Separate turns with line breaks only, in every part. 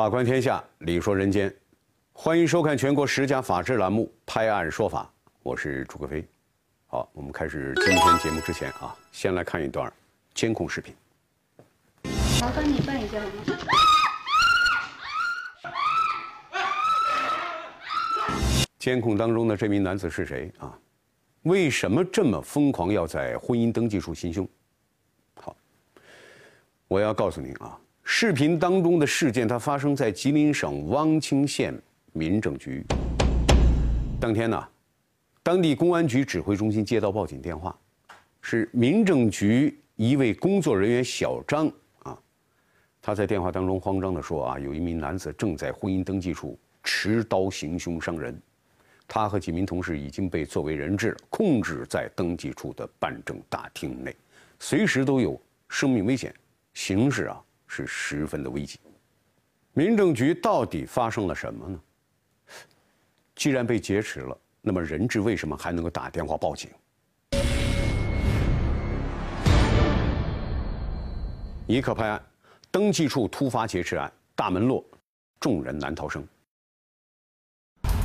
法观天下，理说人间，欢迎收看全国十佳法制栏目《拍案说法》，我是朱克飞。好，我们开始今天节目之前啊，先来看一段监控视频。
麻烦你办一下好吗？
监控当中的这名男子是谁啊？为什么这么疯狂要在婚姻登记处行凶？好，我要告诉您啊，视频当中的事件它发生在吉林省汪清县民政局。当天呢，当地公安局指挥中心接到报警电话，是民政局一位工作人员小张啊，他在电话当中慌张地说啊，有一名男子正在婚姻登记处持刀行凶伤人。他和几名同事已经被作为人质控制在登记处的办证大厅内，随时都有生命危险，形势啊是十分的危急。民政局到底发生了什么呢？既然被劫持了，那么人质为什么还能够打电话报警？一刻拍案，登记处突发劫持案，大门落，众人难逃生。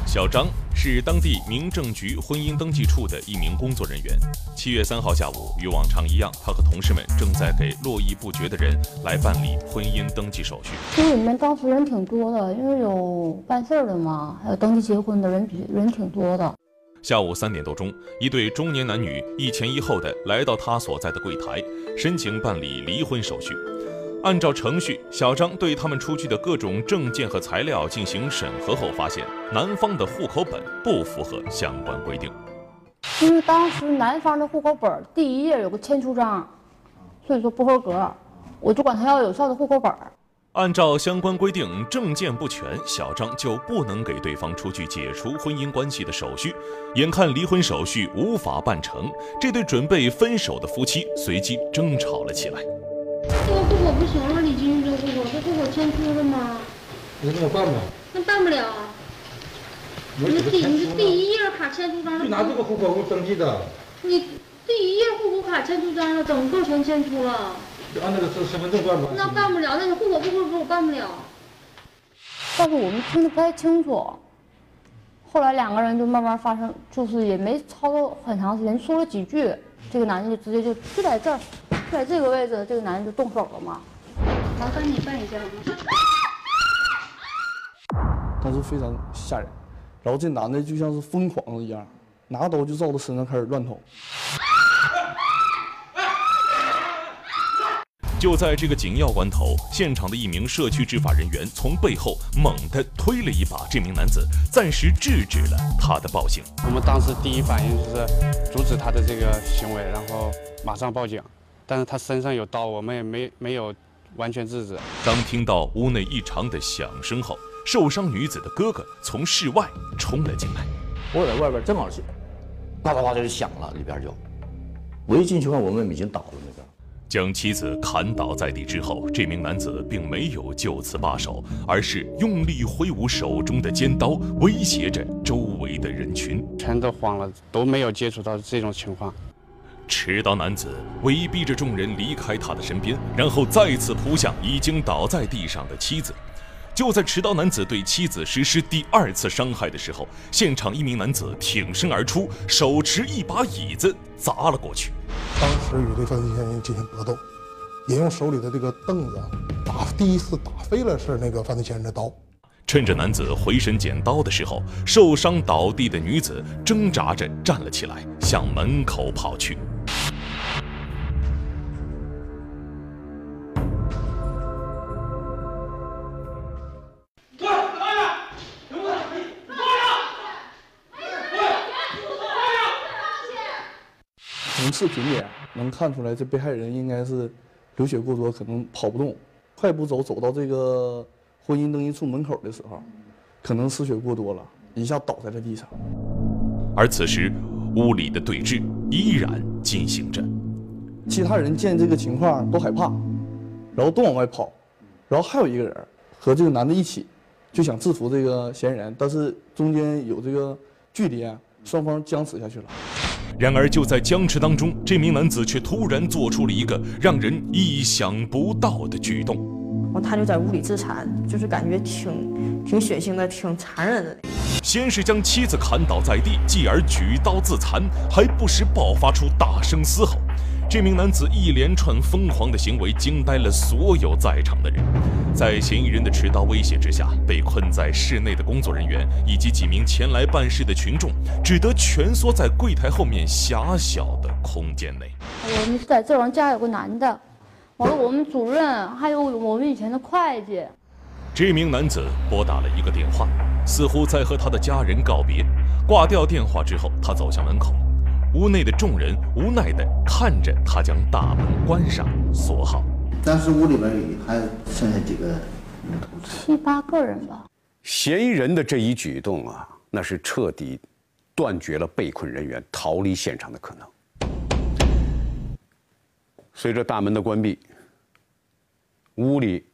小张是当地民政局婚姻登记处的一名工作人员。七月三号下午，与往常一样，他和同事们正在给络绎不绝的人来办理婚姻登记手续。
其实里面当时人挺多的，因为有办事儿的嘛，还有登记结婚的人比人挺多的。
下午三点多钟，一对中年男女一前一后的来到他所在的柜台，申请办理离婚手续。按照程序，小张对他们出具的各种证件和材料进行审核后，发现男方的户口本不符合相关规定。
因为当时男方的户口本第一页有个签出章，所以说不合格，我就管他要有效的户口本。
按照相关规定，证件不全，小张就不能给对方出具解除婚姻关系的手续。眼看离婚手续无法办成，这对准备分手的夫妻随即争吵了起来。
不行了，李金玉这个户口，这户口迁出了吗？
你怎么办不了？
那办不了。
我
你第你
这个迁出
第一页卡迁出章
就拿这个户口给我登记的，
你第一页户口卡迁出章了，整个全迁出了，
就按那个身身份证办吧。
那办不了，那你户口不合格，我办不了。但是我们听得不太清楚，后来两个人就慢慢发生，就是也没操作很长时间，说了几句，这个男的就直接就就在这儿，就在这个位置，这个男人就动手了嘛。麻烦你办一下？
当时非常吓人，然后这男的就像是疯狂了一样，拿刀就照他身上开始乱捅。
就在这个紧要关头，现场的一名社区执法人员从背后猛地推了一把这名男子，暂时制止了他的暴行。
我们当时第一反应就是阻止他的这个行为，然后马上报警。但是他身上有刀，我们也没没有完全制止。
当听到屋内异常的响声后，受伤女子的哥哥从室外冲了进来。
我在外边正好是，啪啪啪就响了，里边就，我一进去看，我们已经倒了那边。
将妻子砍倒在地之后，这名男子并没有就此罢手，而是用力挥舞手中的尖刀，威胁着周围的人群。
全都慌了，都没有接触到这种情况。
持刀男子威逼着众人离开他的身边，然后再次扑向已经倒在地上的妻子。就在持刀男子对妻子实施第二次伤害的时候，现场一名男子挺身而出，手持一把椅子砸了过去。
当时与对犯罪嫌疑人进行搏斗，也用手里的这个凳子打第一次打飞了是那个犯罪嫌疑人的刀。
趁着男子回身捡刀的时候，受伤倒地的女子挣扎着站了起来，向门口跑去。
视频里能看出来，这被害人应该是流血过多，可能跑不动，快步走走到这个婚姻登记处门口的时候，可能失血过多了，一下倒在了地上。
而此时，屋里的对峙依然进行着。
其他人见这个情况都害怕，然后都往外跑，然后还有一个人和这个男的一起，就想制服这个嫌疑人，但是中间有这个距离，双方僵持下去了。
然而，就在僵持当中，这名男子却突然做出了一个让人意想不到的举动。
后他就在屋里自残，就是感觉挺挺血腥的，挺残忍的。
先是将妻子砍倒在地，继而举刀自残，还不时爆发出大声嘶吼。这名男子一连串疯狂的行为惊呆了所有在场的人。在嫌疑人的持刀威胁之下，被困在室内的工作人员以及几名前来办事的群众，只得蜷缩在柜台后面狭小的空间内。
我们在这儿家有个男的，完了我们主任还有我们以前的会计。
这名男子拨打了一个电话，似乎在和他的家人告别。挂掉电话之后，他走向门口。屋内的众人无奈地看着他将大门关上锁好。
当时屋里边还剩下几个人？
七八个人吧。
嫌疑人的这一举动啊，那是彻底断绝了被困人员逃离现场的可能。随着大门的关闭，屋里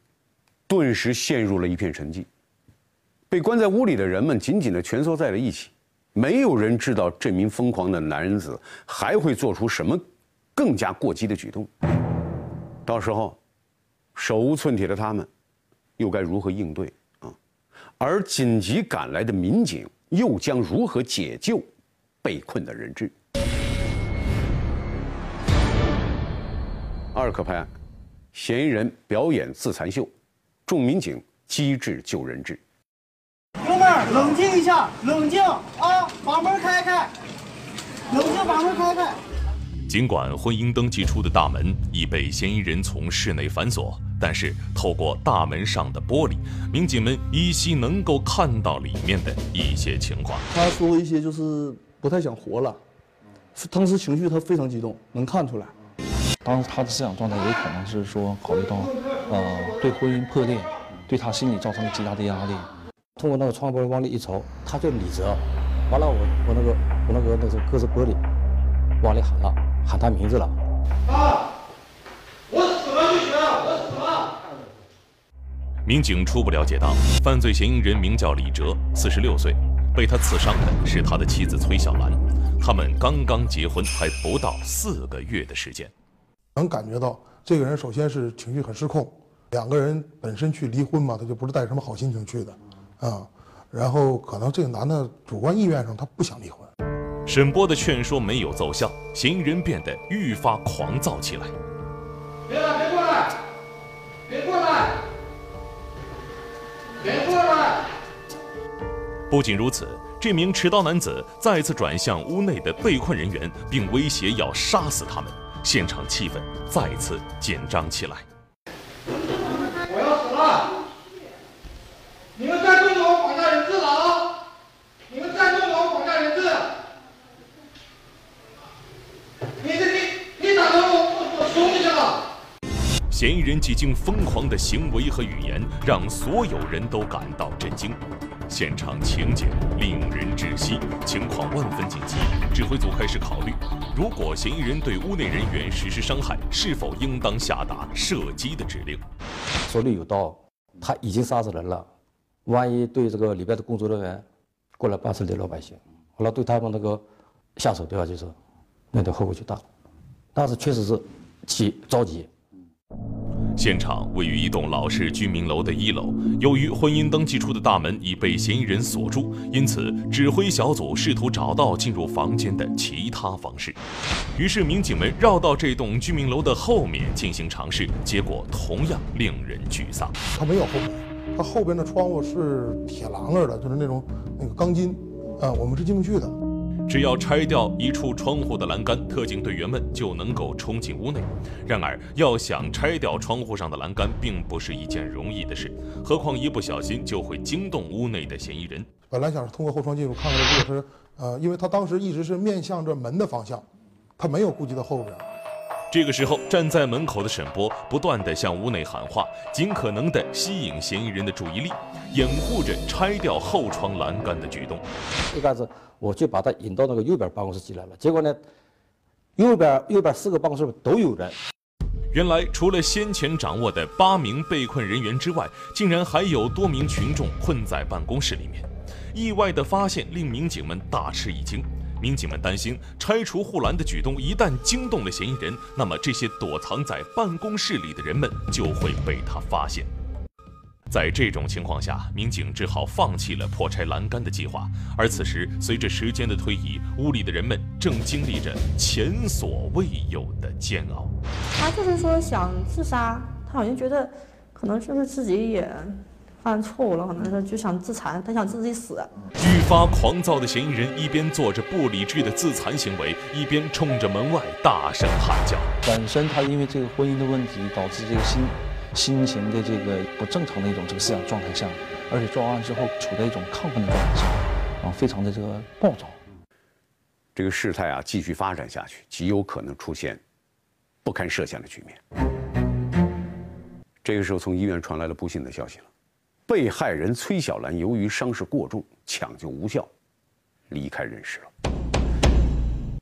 顿时陷入了一片沉寂。被关在屋里的人们紧紧地蜷缩在了一起。没有人知道这名疯狂的男子还会做出什么更加过激的举动。到时候，手无寸铁的他们又该如何应对啊？而紧急赶来的民警又将如何解救被困的人质？二可拍案，嫌疑人表演自残秀，众民警机智救人质。
冷静一下，冷静啊！把门开开，冷静，把门开开。
尽管婚姻登记处的大门已被嫌疑人从室内反锁，但是透过大门上的玻璃，民警们依稀能够看到里面的一些情况。
他说一些就是不太想活了，当时情绪他非常激动，能看出来。
当时他的思想状态有可能是说考虑到，呃，对婚姻破裂，对他心理造成了极大的压力。
通过那个窗玻璃往里一瞅，他就理着，完了我我那个我那个那个隔着玻璃往里喊了，喊他名字了。啊！
我死了就行，我死了。
民警初步了解到，犯罪嫌疑人名叫李哲，四十六岁，被他刺伤的是他的妻子崔小兰，他们刚刚结婚还不到四个月的时间。
能感觉到这个人首先是情绪很失控，两个人本身去离婚嘛，他就不是带什么好心情去的。啊，然后可能这个男的主观意愿上他不想离婚。
沈波的劝说没有奏效，嫌疑人变得愈发狂躁起来。
别了，别过来！别过来！别过来！
不仅如此，这名持刀男子再次转向屋内的被困人员，并威胁要杀死他们。现场气氛再次紧张起来。嫌疑人几经疯狂的行为和语言，让所有人都感到震惊。现场情景令人窒息，情况万分紧急。指挥组开始考虑，如果嫌疑人对屋内人员实施伤害，是否应当下达射击的指令？
手里有刀，他已经杀死人了，万一对这个里边的工作人员过来办事的老百姓，后来对他们那个下手的话，就是那的后果就大了。当时确实是急着急。
现场位于一栋老式居民楼的一楼，由于婚姻登记处的大门已被嫌疑人锁住，因此指挥小组试图找到进入房间的其他方式。于是，民警们绕到这栋居民楼的后面进行尝试，结果同样令人沮丧。
它没有后门，它后边的窗户是铁栏杆的，就是那种那个钢筋，啊，我们是进不去的。
只要拆掉一处窗户的栏杆，特警队员们就能够冲进屋内。然而，要想拆掉窗户上的栏杆，并不是一件容易的事，何况一不小心就会惊动屋内的嫌疑人。
本来想通过后窗进入，看看这个是，呃，因为他当时一直是面向着门的方向，他没有顾及到后边。
这个时候，站在门口的沈波不断地向屋内喊话，尽可能地吸引嫌疑人的注意力，掩护着拆掉后窗栏杆的举动。
一开始我就把他引到那个右边办公室进来了，结果呢，右边右边四个办公室都有人。
原来，除了先前掌握的八名被困人员之外，竟然还有多名群众困在办公室里面。意外的发现令民警们大吃一惊。民警们担心，拆除护栏的举动一旦惊动了嫌疑人，那么这些躲藏在办公室里的人们就会被他发现。在这种情况下，民警只好放弃了破拆栏杆的计划。而此时，随着时间的推移，屋里的人们正经历着前所未有的煎熬。
他就是说想自杀，他好像觉得可能就是自己也犯错误了，可能是就想自残，他想自己死。
愈发狂躁的嫌疑人一边做着不理智的自残行为，一边冲着门外大声喊叫。
本身他因为这个婚姻的问题，导致这个心心情的这个不正常的一种这个思想状态下，而且作案之后处在一种亢奋的状态下，啊，非常的这个暴躁。
这个事态啊继续发展下去，极有可能出现不堪设想的局面。这个时候，从医院传来了不幸的消息了：被害人崔小兰由于伤势过重，抢救无效，离开人世了。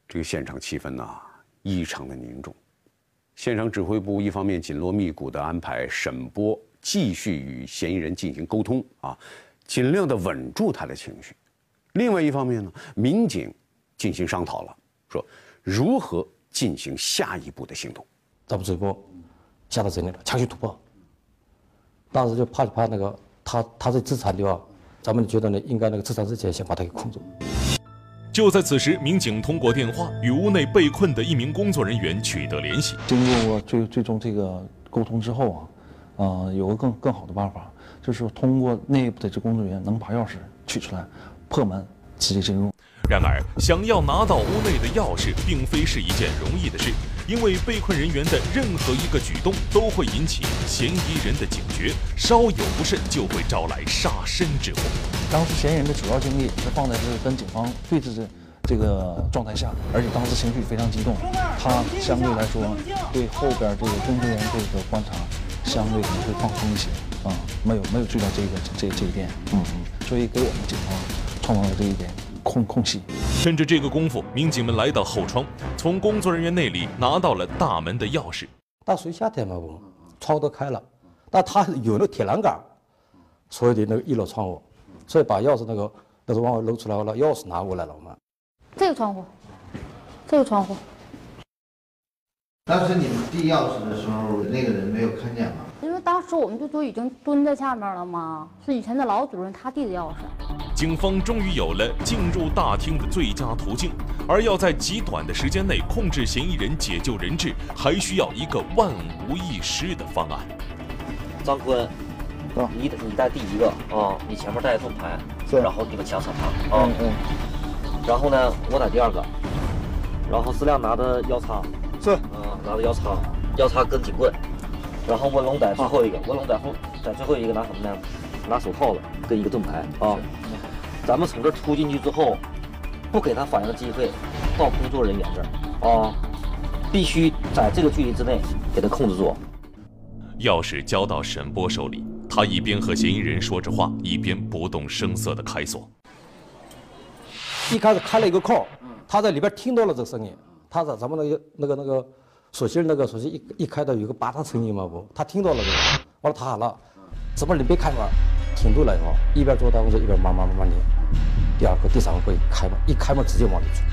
这个现场气氛呐，异常的凝重。现场指挥部一方面紧锣密鼓地安排沈波继续与嫌疑人进行沟通啊，尽量的稳住他的情绪；另外一方面呢，民警进行商讨了，说如何进行下一步的行动。
咱们指挥部下到这里了，强行突破。当时就怕怕那个他他是自残的话，咱们觉得呢，应该那个自残之前先把他给控住。
就在此时，民警通过电话与屋内被困的一名工作人员取得联系。
经过最最终这个沟通之后啊，呃，有个更更好的办法，就是通过内部的这工作人员能把钥匙取出来，破门直接进入。
然而，想要拿到屋内的钥匙，并非是一件容易的事，因为被困人员的任何一个举动都会引起嫌疑人的警觉，稍有不慎就会招来杀身之祸。
当时嫌疑人的主要精力是放在是跟警方对峙的这个状态下，而且当时情绪非常激动，他相对来说对后边这个工作人员这个观察相对可能会放松一些啊，没有没有注意到这个这这一点，嗯嗯，所以给我们警方创造了这一点。空空隙，
趁着这个功夫，民警们来到后窗，从工作人员那里拿到了大门的钥匙。
大属于夏天嘛，不，窗都开了，但他有那个铁栏杆，所有的那个一楼窗户，所以把钥匙那个那个往外露出来了，钥匙拿过来了嘛。
这个窗户，这个窗户。
当时你们递钥匙的时候，那个人没有看见吗？
当时我们就都已经蹲在下面了吗，是以前的老主任他递的钥匙。
警方终于有了进入大厅的最佳途径，而要在极短的时间内控制嫌疑人、解救人质，还需要一个万无一失的方案。
张坤，你你带第一个啊，你前面带盾牌，然后那个墙上他啊，嗯，然后呢，我带第二个，然后思亮拿的腰叉，
是，
啊，拿的腰叉，腰叉跟警棍。然后文龙在最后一个，文龙在后在最后一个拿什么呢？拿手套子跟一个盾牌啊。咱们从这突进去之后，不给他反应的机会，到工作人员这儿啊，必须在这个距离之内给他控制住。
钥匙交到沈波手里，他一边和嫌疑人说着话，一边不动声色地开锁。
一开始开了一个扣，他在里边听到了这个声音，他在咱们那个那个那个。锁芯那个锁芯一一开到有个八大声音嘛不，他听到了的，完了他喊了，怎么你别开门，挺住了以后，一边做当工作一边慢慢慢慢的，第二个第三个会开门，一开门直接往里冲。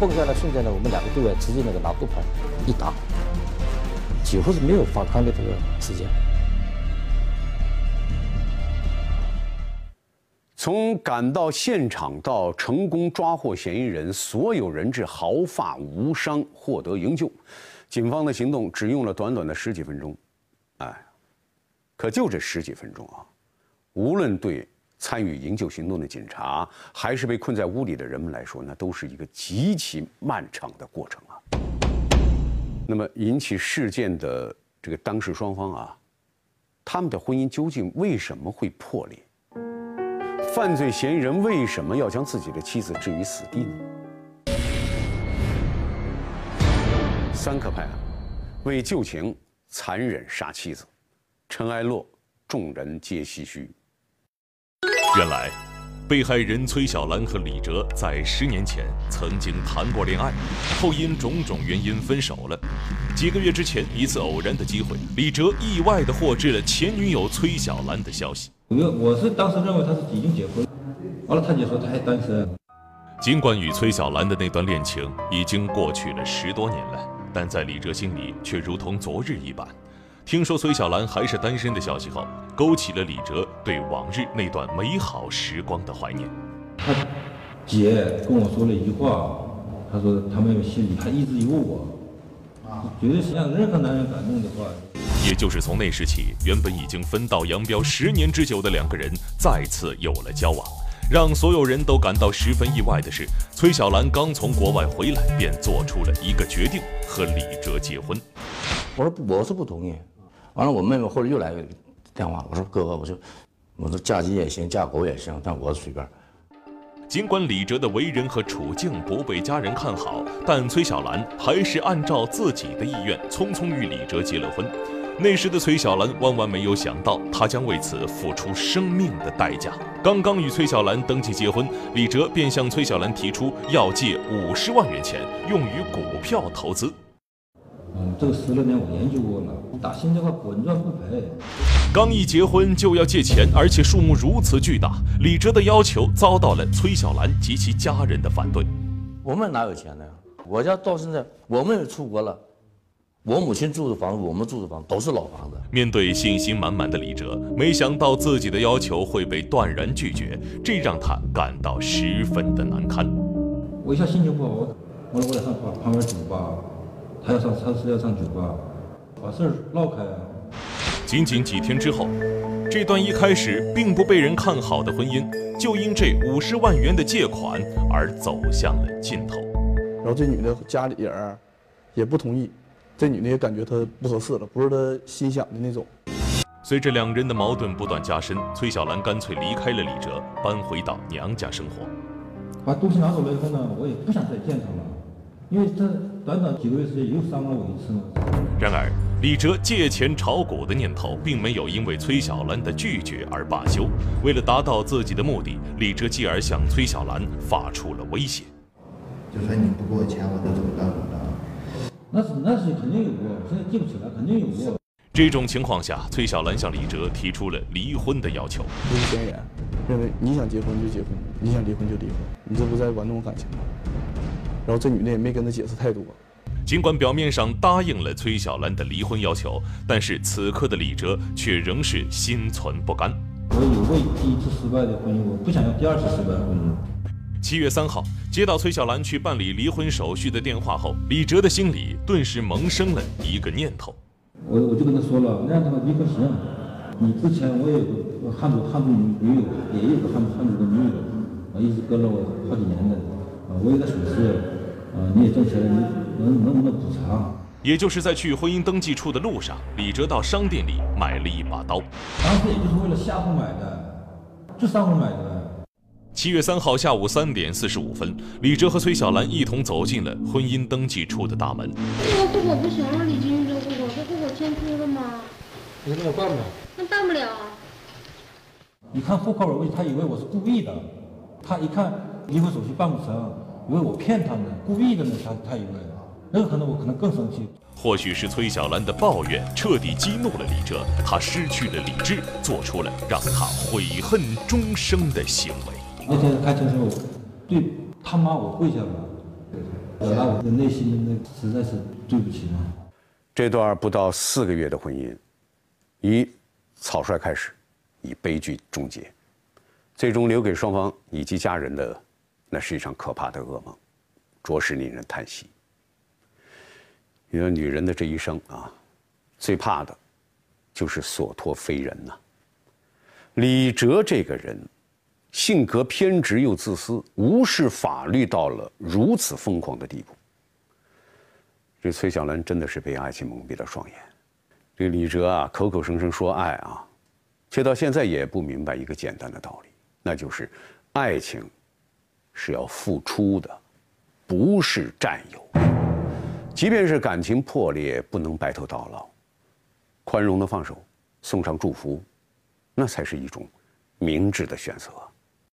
蹦下来瞬间呢，我们两个队员直接那个拿盾牌一打，几乎是没有反抗的这个时间。
从赶到现场到成功抓获嫌疑人，所有人质毫发无伤，获得营救，警方的行动只用了短短的十几分钟，哎，可就这十几分钟啊，无论对参与营救行动的警察，还是被困在屋里的人们来说，那都是一个极其漫长的过程啊。那么引起事件的这个当事双方啊，他们的婚姻究竟为什么会破裂？犯罪嫌疑人为什么要将自己的妻子置于死地呢？三克派案，为旧情残忍杀妻子，尘埃落，众人皆唏嘘。
原来，被害人崔小兰和李哲在十年前曾经谈过恋爱，后因种种原因分手了。几个月之前，一次偶然的机会，李哲意外地获知了前女友崔小兰的消息。
我我是当时认为他是已经结婚，完了他姐说他还单身。
尽管与崔小兰的那段恋情已经过去了十多年了，但在李哲心里却如同昨日一般。听说崔小兰还是单身的消息后，勾起了李哲对往日那段美好时光的怀念。
他姐跟我说了一句话，他说他没有心里她一直有我，啊绝对是让任何男人感动的话。
也就是从那时起，原本已经分道扬镳十年之久的两个人再次有了交往。让所有人都感到十分意外的是，崔小兰刚从国外回来，便做出了一个决定，和李哲结婚。
我说我是不同意。完了，我妹妹后来又来个电话，我说哥哥，我说我说嫁鸡也行，嫁狗也行，但我随便。
尽管李哲的为人和处境不被家人看好，但崔小兰还是按照自己的意愿，匆匆与李哲结了婚。那时的崔小兰万万没有想到，她将为此付出生命的代价。刚刚与崔小兰登记结婚，李哲便向崔小兰提出要借五十万元钱，用于股票投资。
嗯，这个十来年我研究过了，打新这块稳赚不赔。
刚一结婚就要借钱，而且数目如此巨大，李哲的要求遭到了崔小兰及其家人的反对。
我们哪有钱呢？我家到现在，我们也出国了。我母亲住的房子，我们住的房子都是老房子。
面对信心满满的李哲，没想到自己的要求会被断然拒绝，这让他感到十分的难堪。
我一下心情不好，我我我得上旁旁边酒吧，他要上他是要上酒吧，把事儿闹开啊。
仅仅几天之后，这段一开始并不被人看好的婚姻，就因这五十万元的借款而走向了尽头。
然后这女的家里人也不同意。这女的也感觉她不合适了，不是她心想的那种。
随着两人的矛盾不断加深，崔小兰干脆离开了李哲，搬回到娘家生活。
把东西拿走了以后呢，我也不想再见他了，因为这短短几个月时间又伤了我一次。
然而，李哲借钱炒股的念头并没有因为崔小兰的拒绝而罢休。为了达到自己的目的，李哲继而向崔小兰发出了威胁：“
就说你不给我钱，我就怎么着怎么着。”
那是那是肯定有过，现在记不起来，肯定有过。
这种情况下，崔小兰向李哲提出了离婚的要求。
离嫌疑人认为你想结婚就结婚，你想离婚就离婚，你这不在玩弄感情吗？然后这女的也没跟他解释太多。
尽管表面上答应了崔小兰的离婚要求，但是此刻的李哲却仍是心存不甘。
我有过第一次失败的婚姻，我不想要第二次失败的婚姻。
七月三号，接到崔小兰去办理离婚手续的电话后，李哲的心里顿时萌生了一个念头。
我我就跟他说了，让他离婚行。你之前我有个汉族汉族女女友，也有个汉汉族的女友，啊，一直跟了我好几年的，啊，我有点损失，啊，你也挣钱了，你能能不能补偿？
也就是在去婚姻登记处的路上，李哲到商店里买了一把刀。
当时也就是为了吓唬买的，就吓唬买的。
七月三号下午三点四十五分，李哲和崔小兰一同走进了婚姻登记处的大门。
这个户口不行了，李金玉，这个户口，这户口迁出了吗？
你那么办吧？
那办不了。
你看户口本，他以为我是故意的。他一看离婚手续办不成，以为我骗他们，故意的呢。他他以为，那个可能我可能更生气。
或许是崔小兰的抱怨彻底激怒了李哲，他失去了理智，做出了让他悔恨终生的行为。
那天开车时候，对他妈我跪下了，表达我的内心的那实在是对不起嘛。
这段不到四个月的婚姻，以草率开始，以悲剧终结，最终留给双方以及家人的，那是一场可怕的噩梦，着实令人叹息。因为女人的这一生啊，最怕的，就是所托非人呐。李哲这个人。性格偏执又自私，无视法律到了如此疯狂的地步。这崔小兰真的是被爱情蒙蔽了双眼。这个李哲啊，口口声声说爱啊，却到现在也不明白一个简单的道理，那就是爱情是要付出的，不是占有。即便是感情破裂，不能白头到老，宽容的放手，送上祝福，那才是一种明智的选择。